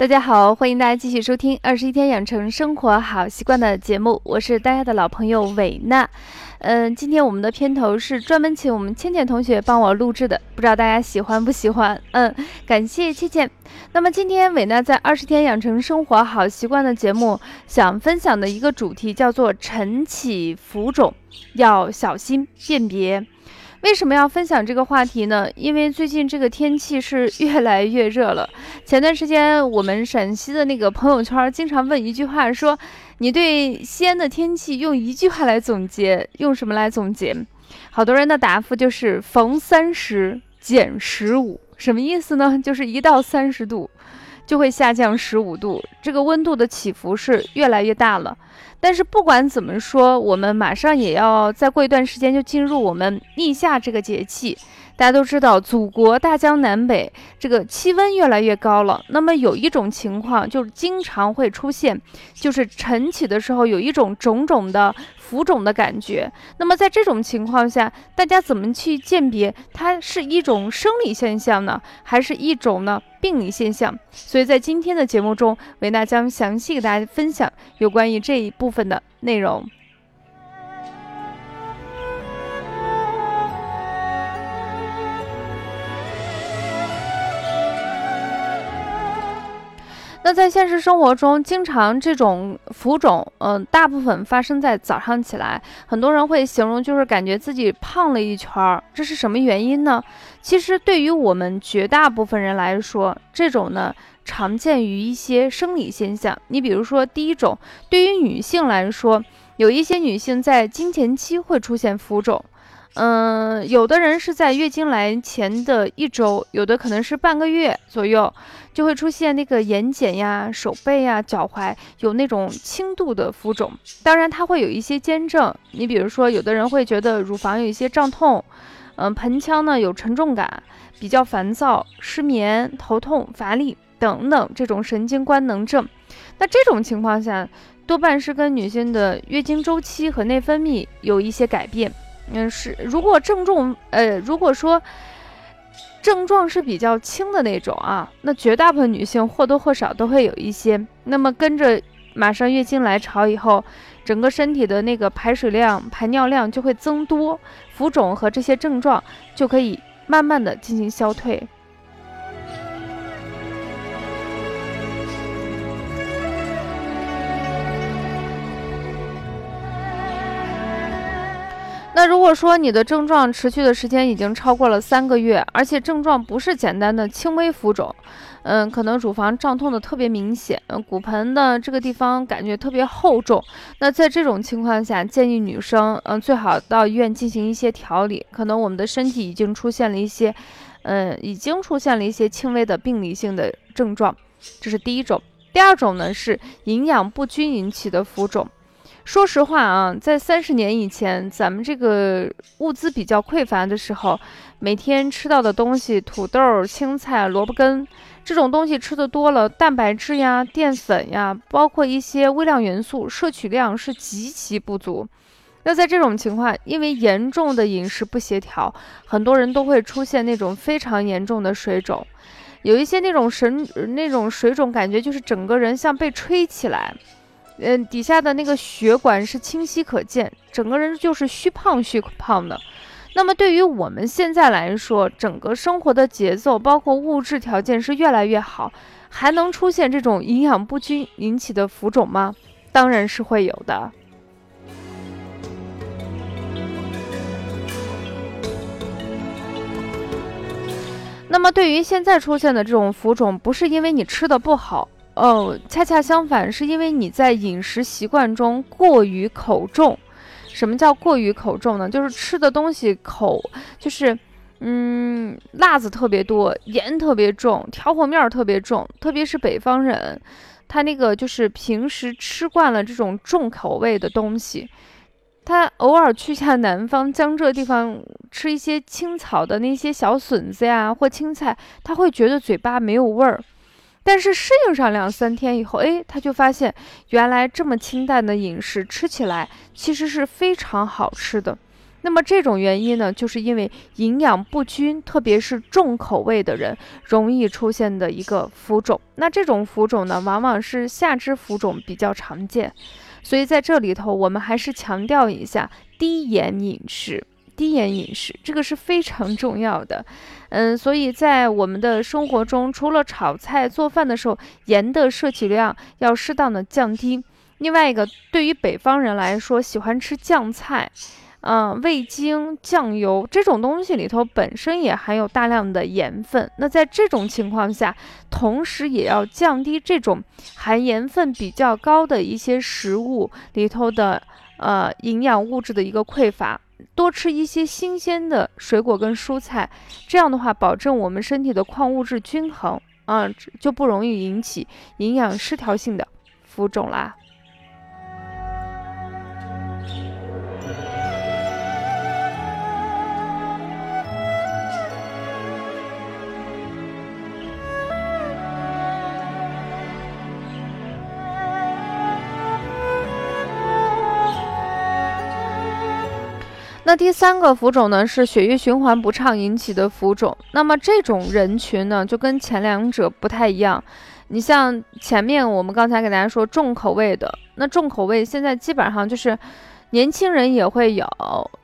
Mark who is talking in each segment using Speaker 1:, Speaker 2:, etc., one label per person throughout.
Speaker 1: 大家好，欢迎大家继续收听《二十一天养成生活好习惯》的节目，我是大家的老朋友伟娜。嗯，今天我们的片头是专门请我们倩倩同学帮我录制的，不知道大家喜欢不喜欢？嗯，感谢倩倩。那么今天伟娜在二十天养成生活好习惯的节目，想分享的一个主题叫做晨起浮肿，要小心辨别。为什么要分享这个话题呢？因为最近这个天气是越来越热了。前段时间我们陕西的那个朋友圈经常问一句话，说你对西安的天气用一句话来总结，用什么来总结？好多人的答复就是逢三十减十五，什么意思呢？就是一到三十度就会下降十五度，这个温度的起伏是越来越大了。但是不管怎么说，我们马上也要再过一段时间就进入我们立夏这个节气。大家都知道，祖国大江南北这个气温越来越高了。那么有一种情况就是经常会出现，就是晨起的时候有一种种种的浮肿的感觉。那么在这种情况下，大家怎么去鉴别它是一种生理现象呢，还是一种呢病理现象？所以在今天的节目中，维娜将详细给大家分享有关于这一部分的内容。那在现实生活中，经常这种浮肿，嗯，大部分发生在早上起来。很多人会形容，就是感觉自己胖了一圈儿，这是什么原因呢？其实对于我们绝大部分人来说，这种呢常见于一些生理现象。你比如说，第一种，对于女性来说，有一些女性在经前期会出现浮肿。嗯，有的人是在月经来前的一周，有的可能是半个月左右，就会出现那个眼睑呀、手背呀、脚踝有那种轻度的浮肿。当然，它会有一些兼症。你比如说，有的人会觉得乳房有一些胀痛，嗯，盆腔呢有沉重感，比较烦躁、失眠、头痛、乏力等等这种神经官能症。那这种情况下，多半是跟女性的月经周期和内分泌有一些改变。嗯，是如果症状，呃，如果说症状是比较轻的那种啊，那绝大部分女性或多或少都会有一些。那么跟着马上月经来潮以后，整个身体的那个排水量、排尿量就会增多，浮肿和这些症状就可以慢慢的进行消退。那如果说你的症状持续的时间已经超过了三个月，而且症状不是简单的轻微浮肿，嗯，可能乳房胀痛的特别明显，嗯，骨盆的这个地方感觉特别厚重，那在这种情况下，建议女生，嗯，最好到医院进行一些调理，可能我们的身体已经出现了一些，嗯，已经出现了一些轻微的病理性的症状，这是第一种。第二种呢是营养不均引起的浮肿。说实话啊，在三十年以前，咱们这个物资比较匮乏的时候，每天吃到的东西，土豆、青菜、萝卜根这种东西吃的多了，蛋白质呀、淀粉呀，包括一些微量元素摄取量是极其不足。那在这种情况，因为严重的饮食不协调，很多人都会出现那种非常严重的水肿，有一些那种神那种水肿，感觉就是整个人像被吹起来。嗯，底下的那个血管是清晰可见，整个人就是虚胖虚胖的。那么对于我们现在来说，整个生活的节奏，包括物质条件是越来越好，还能出现这种营养不均引起的浮肿吗？当然是会有的。那么对于现在出现的这种浮肿，不是因为你吃的不好。哦，恰恰相反，是因为你在饮食习惯中过于口重。什么叫过于口重呢？就是吃的东西口就是，嗯，辣子特别多，盐特别重，调和面特别重。特别是北方人，他那个就是平时吃惯了这种重口味的东西，他偶尔去下南方江浙地方吃一些青草的那些小笋子呀或青菜，他会觉得嘴巴没有味儿。但是适应上两三天以后，哎，他就发现原来这么清淡的饮食吃起来其实是非常好吃的。那么这种原因呢，就是因为营养不均，特别是重口味的人容易出现的一个浮肿。那这种浮肿呢，往往是下肢浮肿比较常见。所以在这里头，我们还是强调一下低盐饮食。低盐饮食这个是非常重要的。嗯，所以在我们的生活中，除了炒菜做饭的时候，盐的摄取量要适当的降低。另外一个，对于北方人来说，喜欢吃酱菜。嗯，味精、酱油这种东西里头本身也含有大量的盐分。那在这种情况下，同时也要降低这种含盐分比较高的一些食物里头的呃营养物质的一个匮乏，多吃一些新鲜的水果跟蔬菜。这样的话，保证我们身体的矿物质均衡啊，就不容易引起营养失调性的浮肿啦。那第三个浮肿呢，是血液循环不畅引起的浮肿。那么这种人群呢，就跟前两者不太一样。你像前面我们刚才给大家说重口味的，那重口味现在基本上就是年轻人也会有，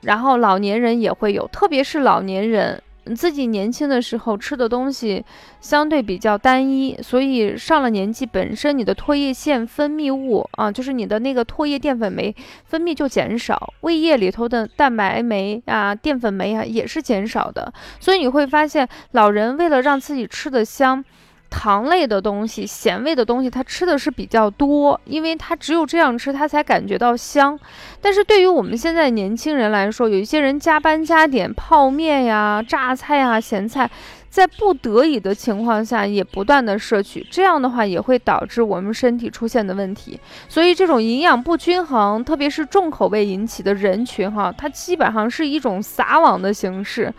Speaker 1: 然后老年人也会有，特别是老年人。自己年轻的时候吃的东西相对比较单一，所以上了年纪，本身你的唾液腺分泌物啊，就是你的那个唾液淀粉酶分泌就减少，胃液里头的蛋白酶啊、淀粉酶啊也是减少的，所以你会发现，老人为了让自己吃的香。糖类的东西、咸味的东西，他吃的是比较多，因为他只有这样吃，他才感觉到香。但是对于我们现在年轻人来说，有一些人加班加点，泡面呀、榨菜呀、咸菜，在不得已的情况下也不断的摄取，这样的话也会导致我们身体出现的问题。所以这种营养不均衡，特别是重口味引起的人群，哈，它基本上是一种撒网的形式，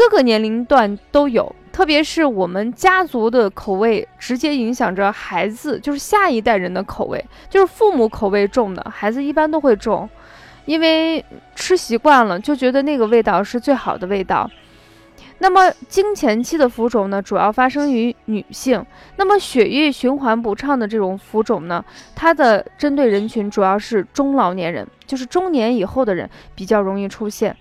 Speaker 1: 各个年龄段都有。特别是我们家族的口味，直接影响着孩子，就是下一代人的口味，就是父母口味重的孩子一般都会重，因为吃习惯了，就觉得那个味道是最好的味道。那么经前期的浮肿呢，主要发生于女性。那么血液循环不畅的这种浮肿呢，它的针对人群主要是中老年人，就是中年以后的人比较容易出现。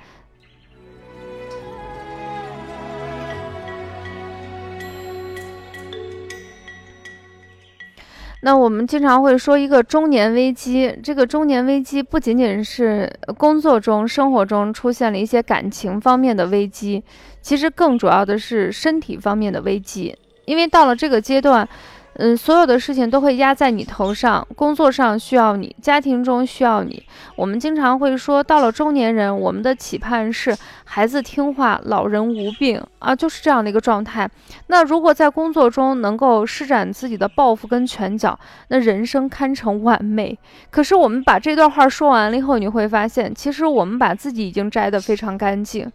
Speaker 1: 那我们经常会说一个中年危机，这个中年危机不仅仅是工作中、生活中出现了一些感情方面的危机，其实更主要的是身体方面的危机，因为到了这个阶段。嗯，所有的事情都会压在你头上，工作上需要你，家庭中需要你。我们经常会说，到了中年人，我们的期盼是孩子听话，老人无病啊，就是这样的一个状态。那如果在工作中能够施展自己的抱负跟拳脚，那人生堪称完美。可是我们把这段话说完了以后，你会发现，其实我们把自己已经摘得非常干净。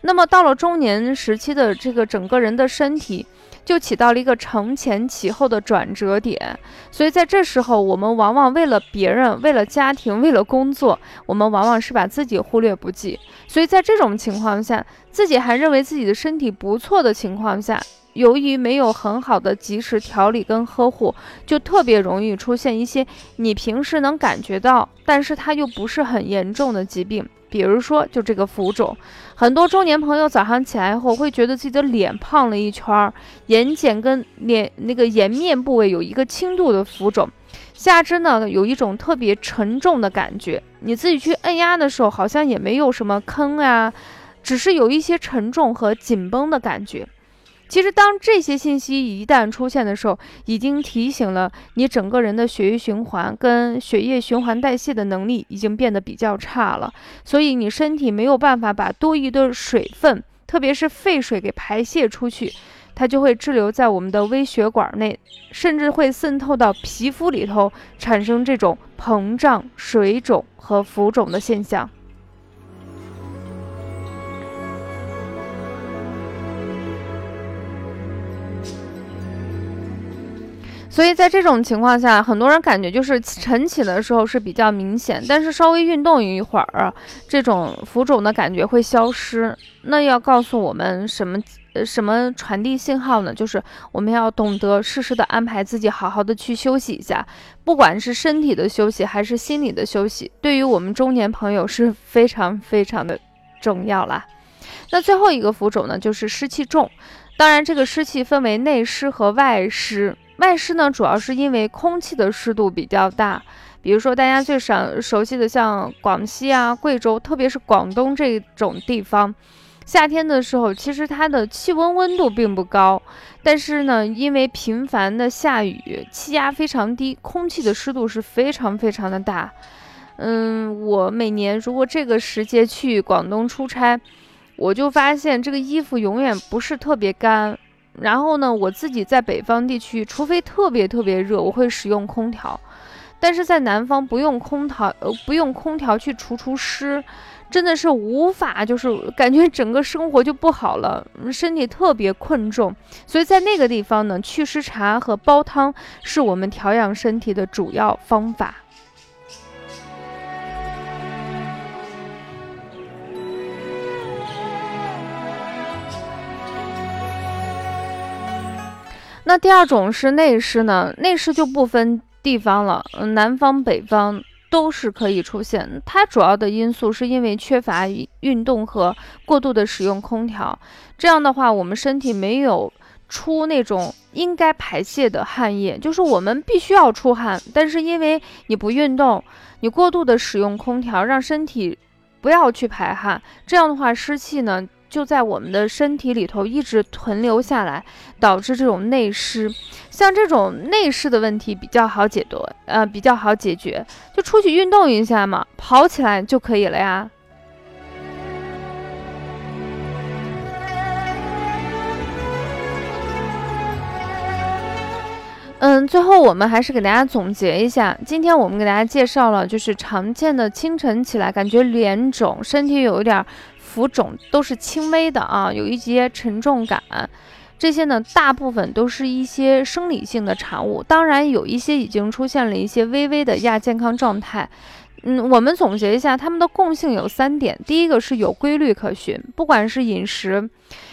Speaker 1: 那么到了中年时期的这个整个人的身体。就起到了一个承前启后的转折点，所以在这时候，我们往往为了别人、为了家庭、为了工作，我们往往是把自己忽略不计。所以在这种情况下，自己还认为自己的身体不错的情况下，由于没有很好的及时调理跟呵护，就特别容易出现一些你平时能感觉到，但是它又不是很严重的疾病。比如说，就这个浮肿，很多中年朋友早上起来后会觉得自己的脸胖了一圈儿，眼睑跟脸那个颜面部位有一个轻度的浮肿，下肢呢有一种特别沉重的感觉，你自己去按压的时候好像也没有什么坑啊，只是有一些沉重和紧绷的感觉。其实，当这些信息一旦出现的时候，已经提醒了你整个人的血液循环跟血液循环代谢的能力已经变得比较差了，所以你身体没有办法把多余的水分，特别是废水给排泄出去，它就会滞留在我们的微血管内，甚至会渗透到皮肤里头，产生这种膨胀、水肿和浮肿的现象。所以在这种情况下，很多人感觉就是晨起的时候是比较明显，但是稍微运动一会儿，这种浮肿的感觉会消失。那要告诉我们什么？呃，什么传递信号呢？就是我们要懂得适时的安排自己，好好的去休息一下，不管是身体的休息还是心理的休息，对于我们中年朋友是非常非常的重要啦。那最后一个浮肿呢，就是湿气重。当然，这个湿气分为内湿和外湿。外湿呢，主要是因为空气的湿度比较大，比如说大家最常熟悉的像广西啊、贵州，特别是广东这种地方，夏天的时候，其实它的气温温度并不高，但是呢，因为频繁的下雨，气压非常低，空气的湿度是非常非常的大。嗯，我每年如果这个时节去广东出差，我就发现这个衣服永远不是特别干。然后呢，我自己在北方地区，除非特别特别热，我会使用空调。但是在南方不用空调，呃，不用空调去除除湿，真的是无法，就是感觉整个生活就不好了，身体特别困重。所以在那个地方呢，祛湿茶和煲汤是我们调养身体的主要方法。那第二种是内湿呢？内湿就不分地方了，嗯，南方北方都是可以出现。它主要的因素是因为缺乏运动和过度的使用空调。这样的话，我们身体没有出那种应该排泄的汗液，就是我们必须要出汗，但是因为你不运动，你过度的使用空调，让身体不要去排汗。这样的话，湿气呢？就在我们的身体里头一直存留下来，导致这种内湿。像这种内湿的问题比较好解决，呃，比较好解决，就出去运动一下嘛，跑起来就可以了呀。嗯，最后我们还是给大家总结一下，今天我们给大家介绍了，就是常见的清晨起来感觉脸肿，身体有一点。浮肿都是轻微的啊，有一些沉重感，这些呢大部分都是一些生理性的产物，当然有一些已经出现了一些微微的亚健康状态。嗯，我们总结一下，它们的共性有三点：第一个是有规律可循，不管是饮食，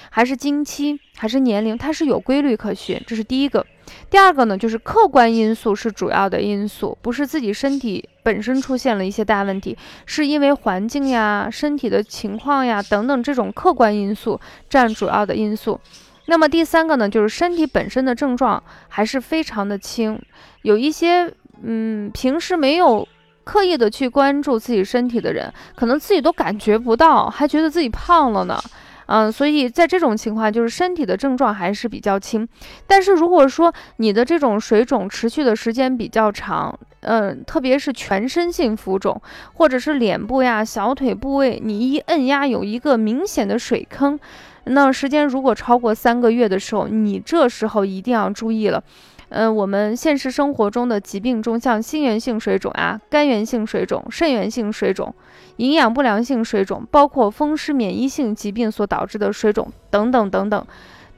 Speaker 1: 还是经期，还是年龄，它是有规律可循，这是第一个。第二个呢，就是客观因素是主要的因素，不是自己身体本身出现了一些大问题，是因为环境呀、身体的情况呀等等这种客观因素占主要的因素。那么第三个呢，就是身体本身的症状还是非常的轻，有一些嗯平时没有刻意的去关注自己身体的人，可能自己都感觉不到，还觉得自己胖了呢。嗯，所以在这种情况，就是身体的症状还是比较轻。但是如果说你的这种水肿持续的时间比较长，嗯，特别是全身性浮肿，或者是脸部呀、小腿部位，你一摁压有一个明显的水坑，那时间如果超过三个月的时候，你这时候一定要注意了。嗯，我们现实生活中的疾病中，像心源性水肿啊、肝源性水肿、肾源性水肿。营养不良性水肿，包括风湿免疫性疾病所导致的水肿等等等等，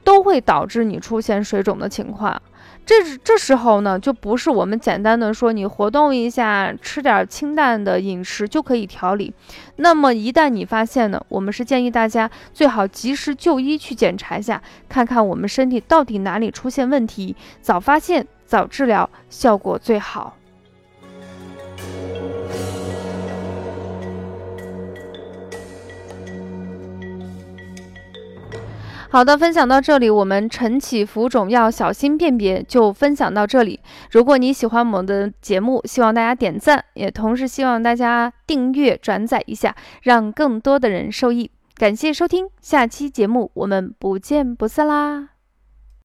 Speaker 1: 都会导致你出现水肿的情况。这这时候呢，就不是我们简单的说你活动一下，吃点清淡的饮食就可以调理。那么一旦你发现呢，我们是建议大家最好及时就医去检查一下，看看我们身体到底哪里出现问题，早发现早治疗，效果最好。好的，分享到这里，我们晨起浮肿要小心辨别，就分享到这里。如果你喜欢我们的节目，希望大家点赞，也同时希望大家订阅、转载一下，让更多的人受益。感谢收听，下期节目我们不见不散啦！